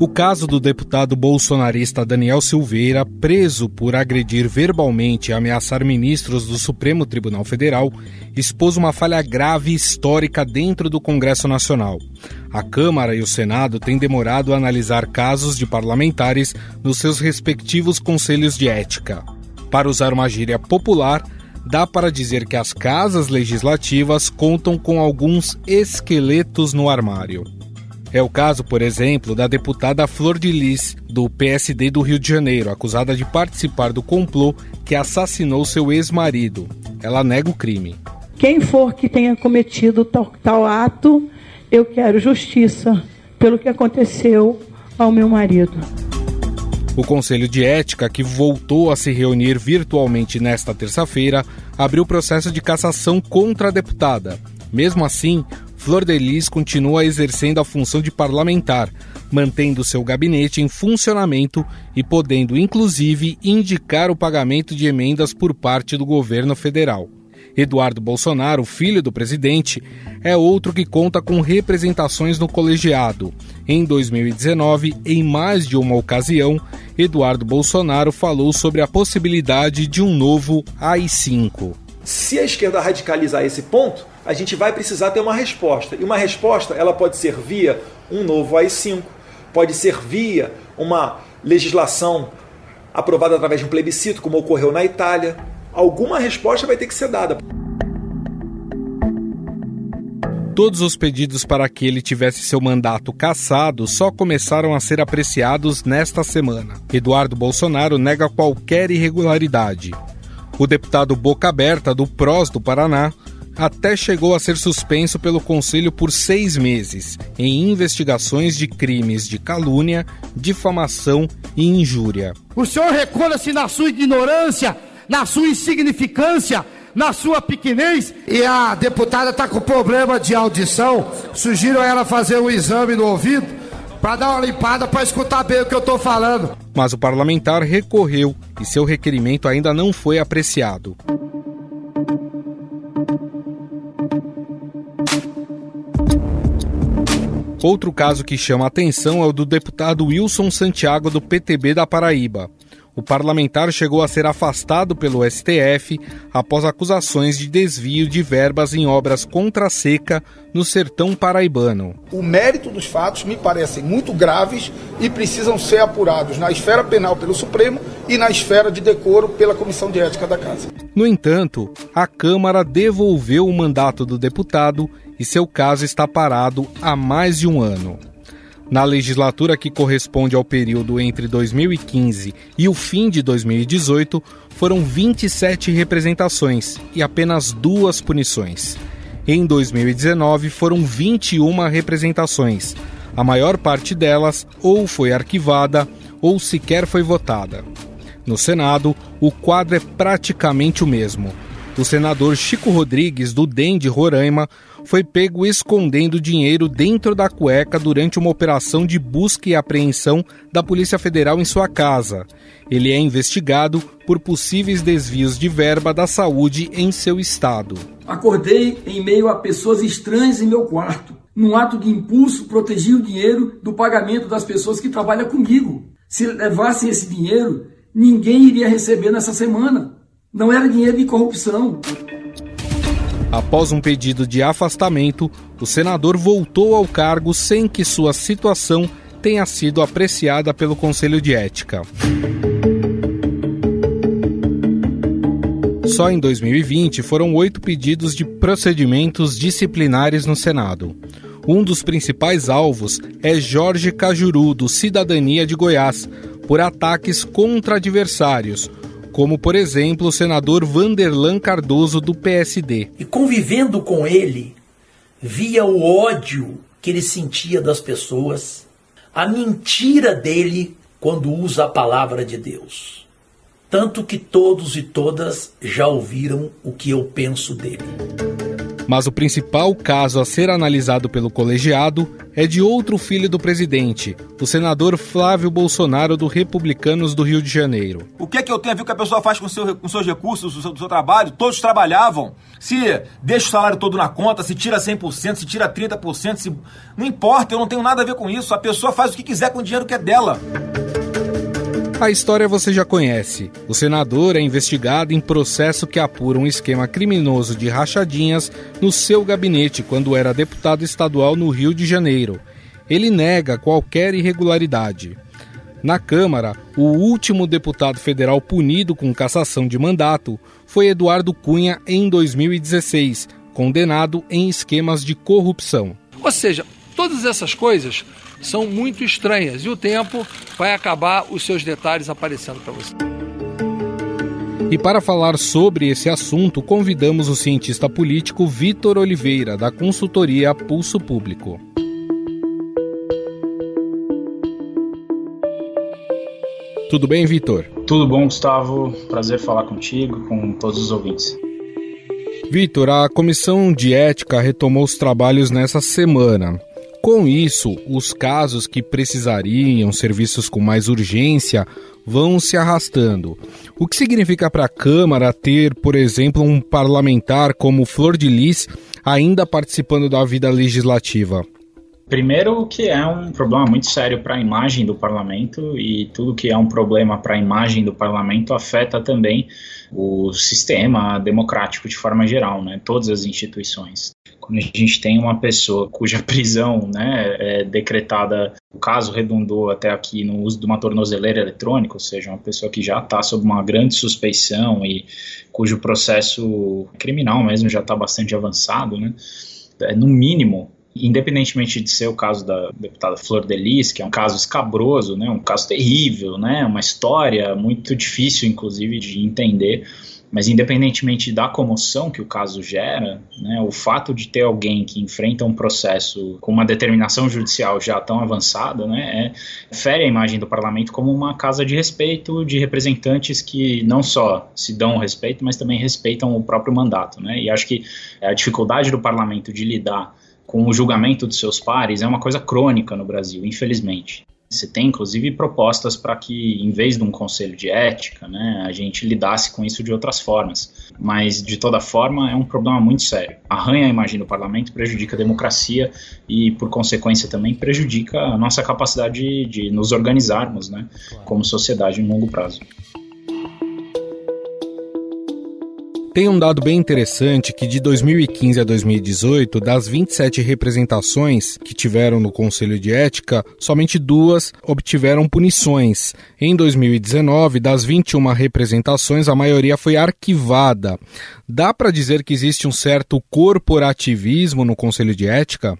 O caso do deputado bolsonarista Daniel Silveira, preso por agredir verbalmente e ameaçar ministros do Supremo Tribunal Federal, expôs uma falha grave histórica dentro do Congresso Nacional. A Câmara e o Senado têm demorado a analisar casos de parlamentares nos seus respectivos conselhos de ética. Para usar uma gíria popular, dá para dizer que as casas legislativas contam com alguns esqueletos no armário. É o caso, por exemplo, da deputada Flor de Lis, do PSD do Rio de Janeiro, acusada de participar do complô que assassinou seu ex-marido. Ela nega o crime. Quem for que tenha cometido tal, tal ato, eu quero justiça pelo que aconteceu ao meu marido. O Conselho de Ética, que voltou a se reunir virtualmente nesta terça-feira, abriu processo de cassação contra a deputada. Mesmo assim, Flor de Lis continua exercendo a função de parlamentar, mantendo seu gabinete em funcionamento e podendo, inclusive, indicar o pagamento de emendas por parte do governo federal. Eduardo Bolsonaro, filho do presidente, é outro que conta com representações no colegiado. Em 2019, em mais de uma ocasião, Eduardo Bolsonaro falou sobre a possibilidade de um novo AI-5. Se a esquerda radicalizar esse ponto, a gente vai precisar ter uma resposta. E uma resposta, ela pode ser via um novo AI-5, pode ser via uma legislação aprovada através de um plebiscito, como ocorreu na Itália. Alguma resposta vai ter que ser dada. Todos os pedidos para que ele tivesse seu mandato cassado só começaram a ser apreciados nesta semana. Eduardo Bolsonaro nega qualquer irregularidade. O deputado Boca Aberta, do PROS do Paraná, até chegou a ser suspenso pelo Conselho por seis meses em investigações de crimes de calúnia, difamação e injúria. O senhor recolha-se na sua ignorância, na sua insignificância, na sua pequenez. E a deputada está com problema de audição. Sugiro a ela fazer um exame no ouvido para dar uma limpada para escutar bem o que eu estou falando. Mas o parlamentar recorreu e seu requerimento ainda não foi apreciado. Outro caso que chama atenção é o do deputado Wilson Santiago do PTB da Paraíba. O parlamentar chegou a ser afastado pelo STF após acusações de desvio de verbas em obras contra a seca no sertão paraibano. O mérito dos fatos me parecem muito graves e precisam ser apurados na esfera penal pelo Supremo e na esfera de decoro pela Comissão de Ética da Casa. No entanto, a Câmara devolveu o mandato do deputado e seu caso está parado há mais de um ano. Na legislatura que corresponde ao período entre 2015 e o fim de 2018, foram 27 representações e apenas duas punições. Em 2019, foram 21 representações. A maior parte delas ou foi arquivada ou sequer foi votada. No Senado, o quadro é praticamente o mesmo. O senador Chico Rodrigues, do DEM de Roraima, foi pego escondendo dinheiro dentro da cueca durante uma operação de busca e apreensão da Polícia Federal em sua casa. Ele é investigado por possíveis desvios de verba da saúde em seu estado. Acordei em meio a pessoas estranhas em meu quarto. Num ato de impulso, protegi o dinheiro do pagamento das pessoas que trabalham comigo. Se levassem esse dinheiro, ninguém iria receber nessa semana. Não era dinheiro de corrupção. Após um pedido de afastamento, o senador voltou ao cargo sem que sua situação tenha sido apreciada pelo Conselho de Ética. Só em 2020 foram oito pedidos de procedimentos disciplinares no Senado. Um dos principais alvos é Jorge Cajuru, do Cidadania de Goiás, por ataques contra adversários, como por exemplo o senador Vanderlan Cardoso do PSD. E convivendo com ele, via o ódio que ele sentia das pessoas, a mentira dele quando usa a palavra de Deus. Tanto que todos e todas já ouviram o que eu penso dele. Mas o principal caso a ser analisado pelo colegiado é de outro filho do presidente, o senador Flávio Bolsonaro do Republicanos do Rio de Janeiro. O que é que eu tenho a ver que a pessoa faz com, seu, com seus recursos, do seu, seu trabalho? Todos trabalhavam. Se deixa o salário todo na conta, se tira 100%, se tira 30%, se... não importa, eu não tenho nada a ver com isso. A pessoa faz o que quiser com o dinheiro que é dela. A história você já conhece. O senador é investigado em processo que apura um esquema criminoso de rachadinhas no seu gabinete quando era deputado estadual no Rio de Janeiro. Ele nega qualquer irregularidade. Na Câmara, o último deputado federal punido com cassação de mandato foi Eduardo Cunha em 2016, condenado em esquemas de corrupção. Ou seja, todas essas coisas são muito estranhas e o tempo vai acabar os seus detalhes aparecendo para você. E para falar sobre esse assunto, convidamos o cientista político Vitor Oliveira, da consultoria Pulso Público. Tudo bem, Vitor? Tudo bom, Gustavo. Prazer falar contigo, com todos os ouvintes. Vitor, a Comissão de Ética retomou os trabalhos nessa semana. Com isso, os casos que precisariam serviços com mais urgência vão se arrastando. O que significa para a Câmara ter, por exemplo, um parlamentar como Flor de Lis ainda participando da vida legislativa? Primeiro, que é um problema muito sério para a imagem do parlamento e tudo que é um problema para a imagem do parlamento afeta também o sistema democrático de forma geral, né? Todas as instituições. Quando a gente tem uma pessoa cuja prisão, né, é decretada, o caso redundou até aqui no uso de uma tornozeleira eletrônica, ou seja, uma pessoa que já está sob uma grande suspeição e cujo processo criminal mesmo já está bastante avançado, né? É, no mínimo, independentemente de ser o caso da deputada Flor Delis, que é um caso escabroso, né, um caso terrível, né, uma história muito difícil, inclusive, de entender, mas independentemente da comoção que o caso gera, né, o fato de ter alguém que enfrenta um processo com uma determinação judicial já tão avançada, né, é, fere a imagem do parlamento como uma casa de respeito de representantes que não só se dão respeito, mas também respeitam o próprio mandato. Né, e acho que a dificuldade do parlamento de lidar com o julgamento dos seus pares é uma coisa crônica no Brasil, infelizmente. Você tem, inclusive, propostas para que, em vez de um conselho de ética, né, a gente lidasse com isso de outras formas. Mas, de toda forma, é um problema muito sério. Arranha a imagem do parlamento, prejudica a democracia e, por consequência, também prejudica a nossa capacidade de, de nos organizarmos né, como sociedade em longo prazo. Tem um dado bem interessante que de 2015 a 2018, das 27 representações que tiveram no Conselho de Ética, somente duas obtiveram punições. Em 2019, das 21 representações, a maioria foi arquivada. Dá para dizer que existe um certo corporativismo no Conselho de Ética?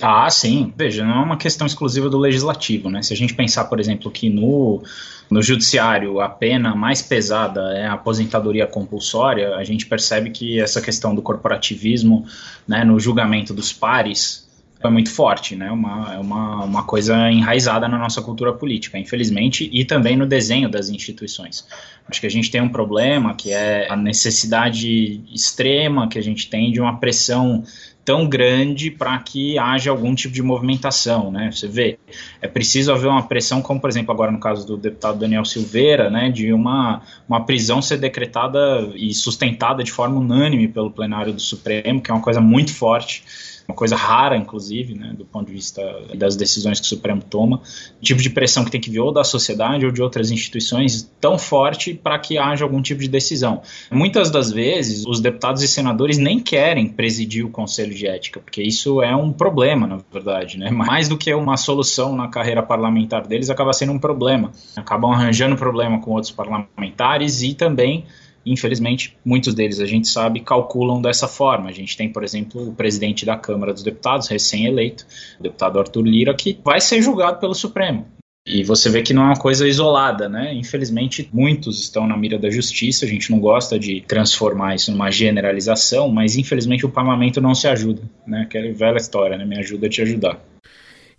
Ah, sim. Veja, não é uma questão exclusiva do legislativo, né? Se a gente pensar, por exemplo, que no, no judiciário a pena mais pesada é a aposentadoria compulsória, a gente percebe que essa questão do corporativismo, né, no julgamento dos pares, é muito forte, né? Uma, é uma, uma coisa enraizada na nossa cultura política, infelizmente, e também no desenho das instituições. Acho que a gente tem um problema que é a necessidade extrema que a gente tem de uma pressão tão grande para que haja algum tipo de movimentação, né? Você vê, é preciso haver uma pressão, como por exemplo agora no caso do deputado Daniel Silveira, né, de uma, uma prisão ser decretada e sustentada de forma unânime pelo plenário do Supremo, que é uma coisa muito forte uma coisa rara, inclusive, né, do ponto de vista das decisões que o Supremo toma, tipo de pressão que tem que vir ou da sociedade ou de outras instituições tão forte para que haja algum tipo de decisão. Muitas das vezes, os deputados e senadores nem querem presidir o Conselho de Ética, porque isso é um problema, na verdade, né? Mais do que uma solução na carreira parlamentar deles, acaba sendo um problema. Acabam arranjando problema com outros parlamentares e também infelizmente, muitos deles a gente sabe calculam dessa forma. A gente tem, por exemplo, o presidente da Câmara dos Deputados, recém-eleito, o deputado Arthur Lira, que vai ser julgado pelo Supremo. E você vê que não é uma coisa isolada, né? Infelizmente, muitos estão na mira da justiça. A gente não gosta de transformar isso numa generalização, mas infelizmente o parlamento não se ajuda, né? Aquela velha história, né? Me ajuda a te ajudar.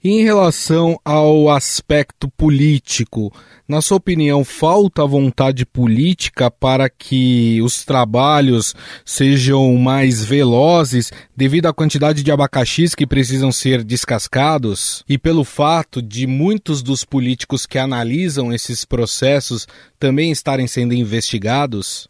Em relação ao aspecto político, na sua opinião, falta vontade política para que os trabalhos sejam mais velozes devido à quantidade de abacaxis que precisam ser descascados e pelo fato de muitos dos políticos que analisam esses processos também estarem sendo investigados?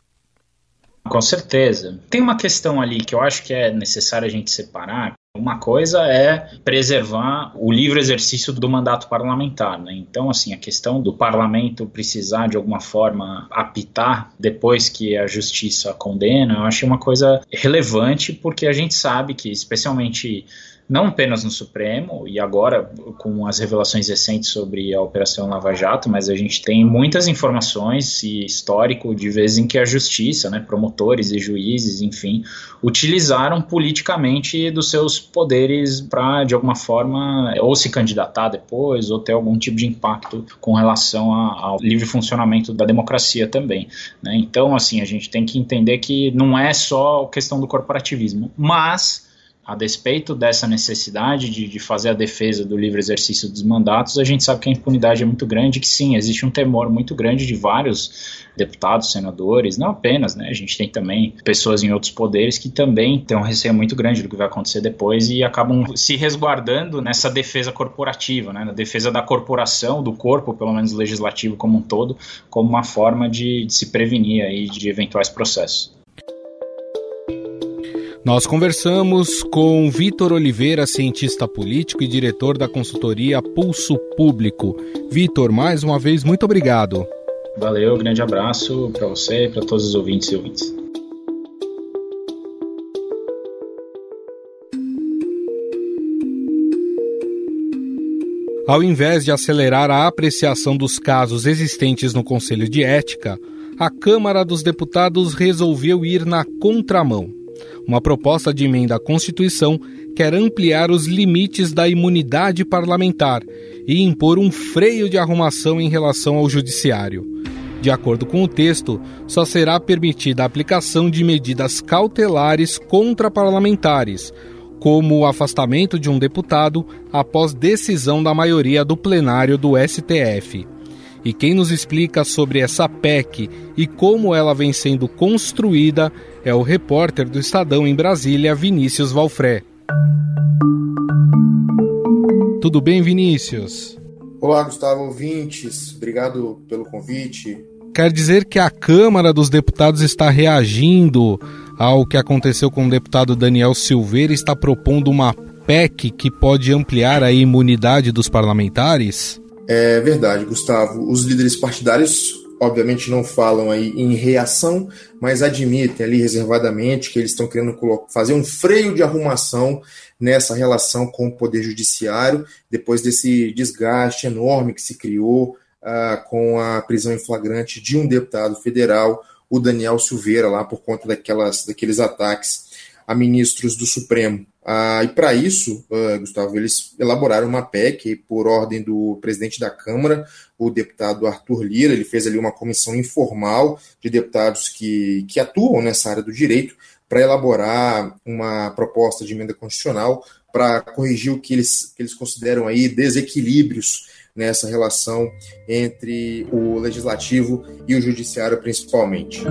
Com certeza. Tem uma questão ali que eu acho que é necessário a gente separar. Uma coisa é preservar o livre exercício do mandato parlamentar. Né? Então, assim, a questão do parlamento precisar de alguma forma apitar depois que a justiça condena, eu acho uma coisa relevante, porque a gente sabe que, especialmente não apenas no Supremo, e agora com as revelações recentes sobre a Operação Lava Jato, mas a gente tem muitas informações e histórico de vezes em que a justiça, né, promotores e juízes, enfim, utilizaram politicamente dos seus poderes para, de alguma forma, ou se candidatar depois, ou ter algum tipo de impacto com relação a, ao livre funcionamento da democracia também. Né? Então, assim, a gente tem que entender que não é só questão do corporativismo, mas a despeito dessa necessidade de, de, fazer a defesa do livre exercício dos mandatos, a gente sabe que a impunidade é muito grande, que sim, existe um temor muito grande de vários deputados, senadores, não apenas, né? A gente tem também pessoas em outros poderes que também têm um receio muito grande do que vai acontecer depois e acabam se resguardando nessa defesa corporativa, né? Na defesa da corporação, do corpo, pelo menos legislativo como um todo, como uma forma de, de se prevenir aí de eventuais processos. Nós conversamos com Vitor Oliveira, cientista político e diretor da consultoria Pulso Público. Vitor, mais uma vez, muito obrigado. Valeu, grande abraço para você e para todos os ouvintes e ouvintes. Ao invés de acelerar a apreciação dos casos existentes no Conselho de Ética, a Câmara dos Deputados resolveu ir na contramão uma proposta de emenda à Constituição quer ampliar os limites da imunidade parlamentar e impor um freio de arrumação em relação ao Judiciário. De acordo com o texto, só será permitida a aplicação de medidas cautelares contra parlamentares, como o afastamento de um deputado após decisão da maioria do plenário do STF. E quem nos explica sobre essa PEC e como ela vem sendo construída é o repórter do Estadão em Brasília, Vinícius Valfré. Tudo bem, Vinícius? Olá, Gustavo ouvintes. Obrigado pelo convite. Quer dizer que a Câmara dos Deputados está reagindo ao que aconteceu com o deputado Daniel Silveira e está propondo uma PEC que pode ampliar a imunidade dos parlamentares? É verdade, Gustavo. Os líderes partidários obviamente não falam aí em reação, mas admitem ali reservadamente que eles estão querendo fazer um freio de arrumação nessa relação com o Poder Judiciário, depois desse desgaste enorme que se criou uh, com a prisão em flagrante de um deputado federal, o Daniel Silveira, lá por conta daquelas, daqueles ataques a ministros do Supremo. Ah, e para isso, uh, Gustavo, eles elaboraram uma PEC por ordem do presidente da Câmara, o deputado Arthur Lira. Ele fez ali uma comissão informal de deputados que, que atuam nessa área do direito para elaborar uma proposta de emenda constitucional para corrigir o que eles, que eles consideram aí desequilíbrios nessa relação entre o legislativo e o judiciário, principalmente.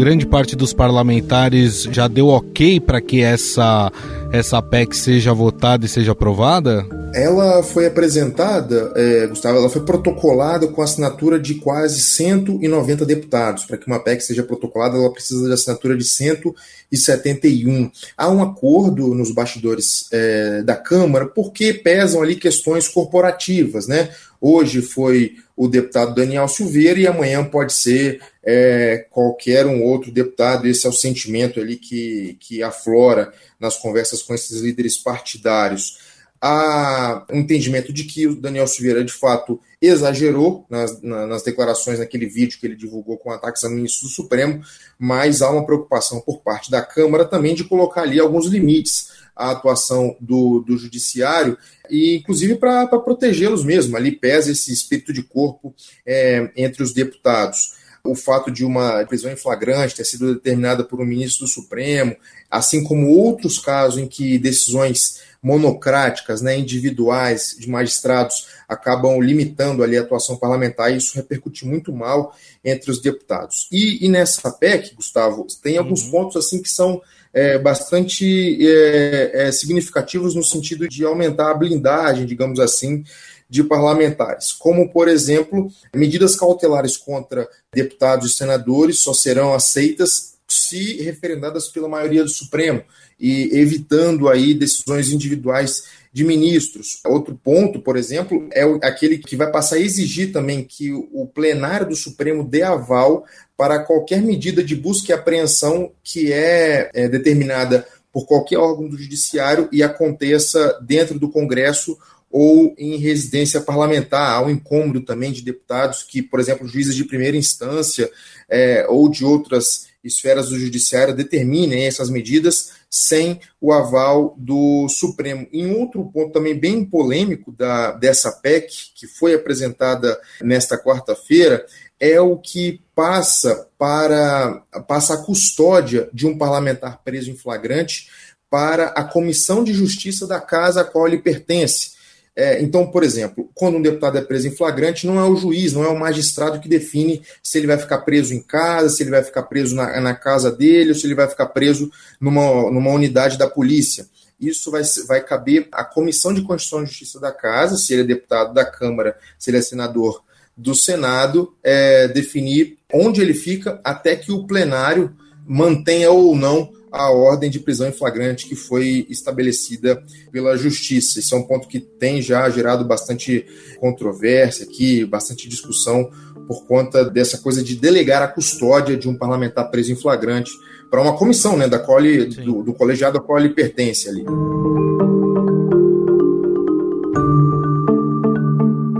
Grande parte dos parlamentares já deu ok para que essa, essa PEC seja votada e seja aprovada? Ela foi apresentada, é, Gustavo, ela foi protocolada com a assinatura de quase 190 deputados. Para que uma PEC seja protocolada, ela precisa de assinatura de 171. Há um acordo nos bastidores é, da Câmara porque pesam ali questões corporativas, né? Hoje foi o deputado Daniel Silveira e amanhã pode ser é, qualquer um outro deputado. Esse é o sentimento ali que, que aflora nas conversas com esses líderes partidários. Há um entendimento de que o Daniel Silveira, de fato, exagerou nas, nas declarações naquele vídeo que ele divulgou com ataques a ministro do Supremo, mas há uma preocupação por parte da Câmara também de colocar ali alguns limites à atuação do, do Judiciário, e inclusive para protegê-los mesmo. Ali pesa esse espírito de corpo é, entre os deputados. o fato de uma prisão em flagrante ter sido determinada por um ministro do Supremo, assim como outros casos em que decisões monocráticas, né, individuais de magistrados acabam limitando ali a atuação parlamentar, e isso repercute muito mal entre os deputados. E, e nessa PEC, Gustavo, tem alguns uhum. pontos assim que são é, bastante é, é, significativos no sentido de aumentar a blindagem, digamos assim, de parlamentares, como, por exemplo, medidas cautelares contra deputados e senadores só serão aceitas se referendadas pela maioria do Supremo e evitando aí decisões individuais de ministros. Outro ponto, por exemplo, é aquele que vai passar a exigir também que o plenário do Supremo dê aval para qualquer medida de busca e apreensão que é, é determinada por qualquer órgão do judiciário e aconteça dentro do Congresso ou em residência parlamentar. Há um incômodo também de deputados que, por exemplo, juízes de primeira instância é, ou de outras esferas do judiciário determinem essas medidas sem o aval do Supremo. Em outro ponto também bem polêmico da, dessa PEC, que foi apresentada nesta quarta-feira, é o que passa para passa a custódia de um parlamentar preso em flagrante para a Comissão de Justiça da casa a qual ele pertence. É, então, por exemplo, quando um deputado é preso em flagrante, não é o juiz, não é o magistrado que define se ele vai ficar preso em casa, se ele vai ficar preso na, na casa dele, ou se ele vai ficar preso numa, numa unidade da polícia. Isso vai, vai caber à Comissão de Constituição e Justiça da Casa, se ele é deputado da Câmara, se ele é senador do Senado, é, definir onde ele fica até que o plenário mantenha ou não a ordem de prisão em flagrante que foi estabelecida pela Justiça. Isso é um ponto que tem já gerado bastante controvérsia aqui, bastante discussão por conta dessa coisa de delegar a custódia de um parlamentar preso em flagrante para uma comissão né, da qual ele, do, do colegiado a qual ele pertence ali.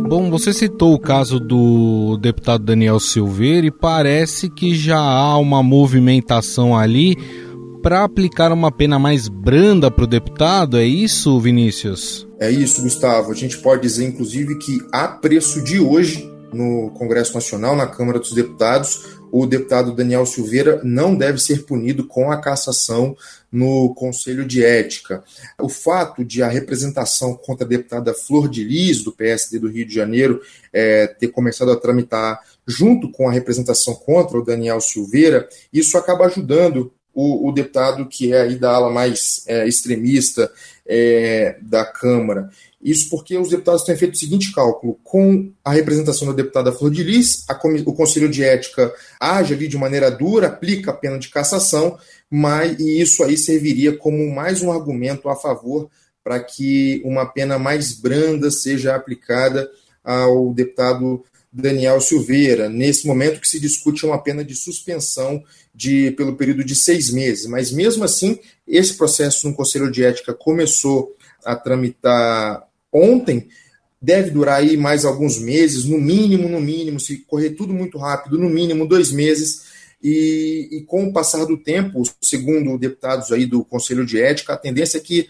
Bom, você citou o caso do deputado Daniel Silveira e parece que já há uma movimentação ali para aplicar uma pena mais branda para o deputado, é isso, Vinícius? É isso, Gustavo. A gente pode dizer, inclusive, que a preço de hoje, no Congresso Nacional, na Câmara dos Deputados, o deputado Daniel Silveira não deve ser punido com a cassação no Conselho de Ética. O fato de a representação contra a deputada Flor de Lis, do PSD do Rio de Janeiro, é, ter começado a tramitar junto com a representação contra o Daniel Silveira, isso acaba ajudando o, o deputado que é aí da ala mais é, extremista é, da Câmara. Isso porque os deputados têm feito o seguinte cálculo: com a representação da deputada Flor de Lis, a, o Conselho de Ética age ali de maneira dura, aplica a pena de cassação, mas e isso aí serviria como mais um argumento a favor para que uma pena mais branda seja aplicada ao deputado Daniel Silveira. Nesse momento que se discute uma pena de suspensão de, pelo período de seis meses. Mas mesmo assim, esse processo no Conselho de Ética começou a tramitar ontem, deve durar aí mais alguns meses, no mínimo, no mínimo, se correr tudo muito rápido, no mínimo dois meses. E, e com o passar do tempo, segundo deputados aí do Conselho de Ética, a tendência é que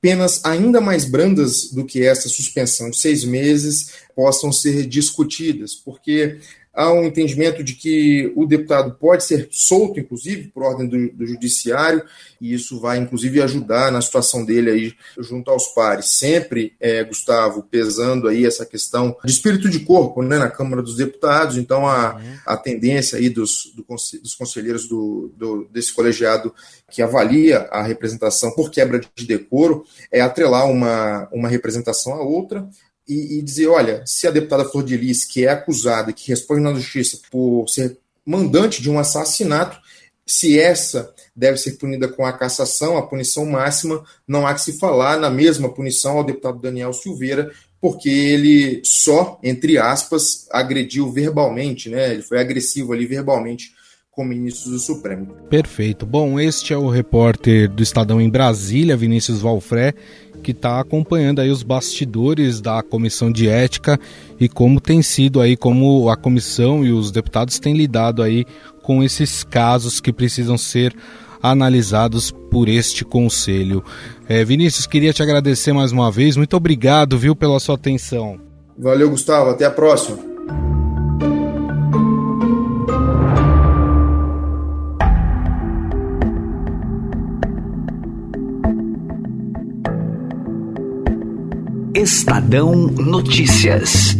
penas ainda mais brandas do que essa suspensão de seis meses possam ser discutidas, porque há um entendimento de que o deputado pode ser solto, inclusive, por ordem do, do, judiciário, e isso vai, inclusive, ajudar na situação dele aí junto aos pares. Sempre, é, Gustavo, pesando aí essa questão de espírito de corpo né, na Câmara dos Deputados, então a, a tendência aí dos, do, dos conselheiros do, do, desse colegiado que avalia a representação por quebra de decoro é atrelar uma, uma representação à outra, e, e, dizer, olha, se a deputada Flor de Lis, que é acusada, que responde na justiça por ser mandante de um assassinato, se essa deve ser punida com a cassação, a punição máxima, não há que se falar na mesma punição ao deputado Daniel Silveira, porque ele só, entre aspas, agrediu verbalmente, né? Ele foi agressivo ali verbalmente com ministros do Supremo. Perfeito. Bom, este é o repórter do Estadão em Brasília, Vinícius Valfré, que está acompanhando aí os bastidores da comissão de ética e como tem sido aí, como a comissão e os deputados têm lidado aí com esses casos que precisam ser analisados por este conselho. É, Vinícius, queria te agradecer mais uma vez. Muito obrigado, viu, pela sua atenção. Valeu, Gustavo. Até a próxima. Estadão Notícias.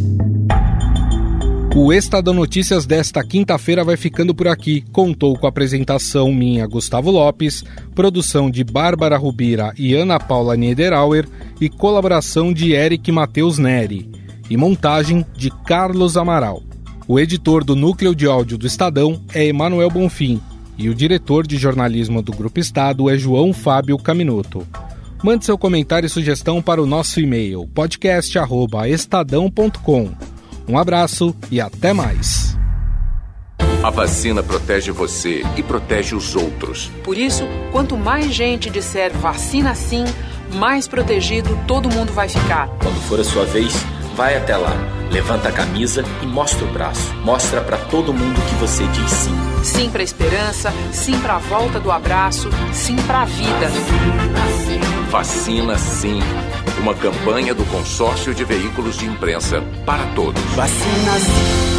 O Estadão Notícias desta quinta-feira vai ficando por aqui. Contou com a apresentação minha, Gustavo Lopes, produção de Bárbara Rubira e Ana Paula Niederauer e colaboração de Eric Matheus Neri e montagem de Carlos Amaral. O editor do núcleo de áudio do Estadão é Emanuel Bonfim e o diretor de jornalismo do Grupo Estado é João Fábio Caminoto. Mande seu comentário e sugestão para o nosso e-mail podcast@estadão.com. Um abraço e até mais. A vacina protege você e protege os outros. Por isso, quanto mais gente disser vacina sim, mais protegido todo mundo vai ficar. Quando for a sua vez, vai até lá, levanta a camisa e mostra o braço. Mostra para todo mundo que você diz sim. Sim para esperança, sim para a volta do abraço, sim para a vida. Vacina sim. Uma campanha do Consórcio de Veículos de Imprensa para todos. Vacina sim.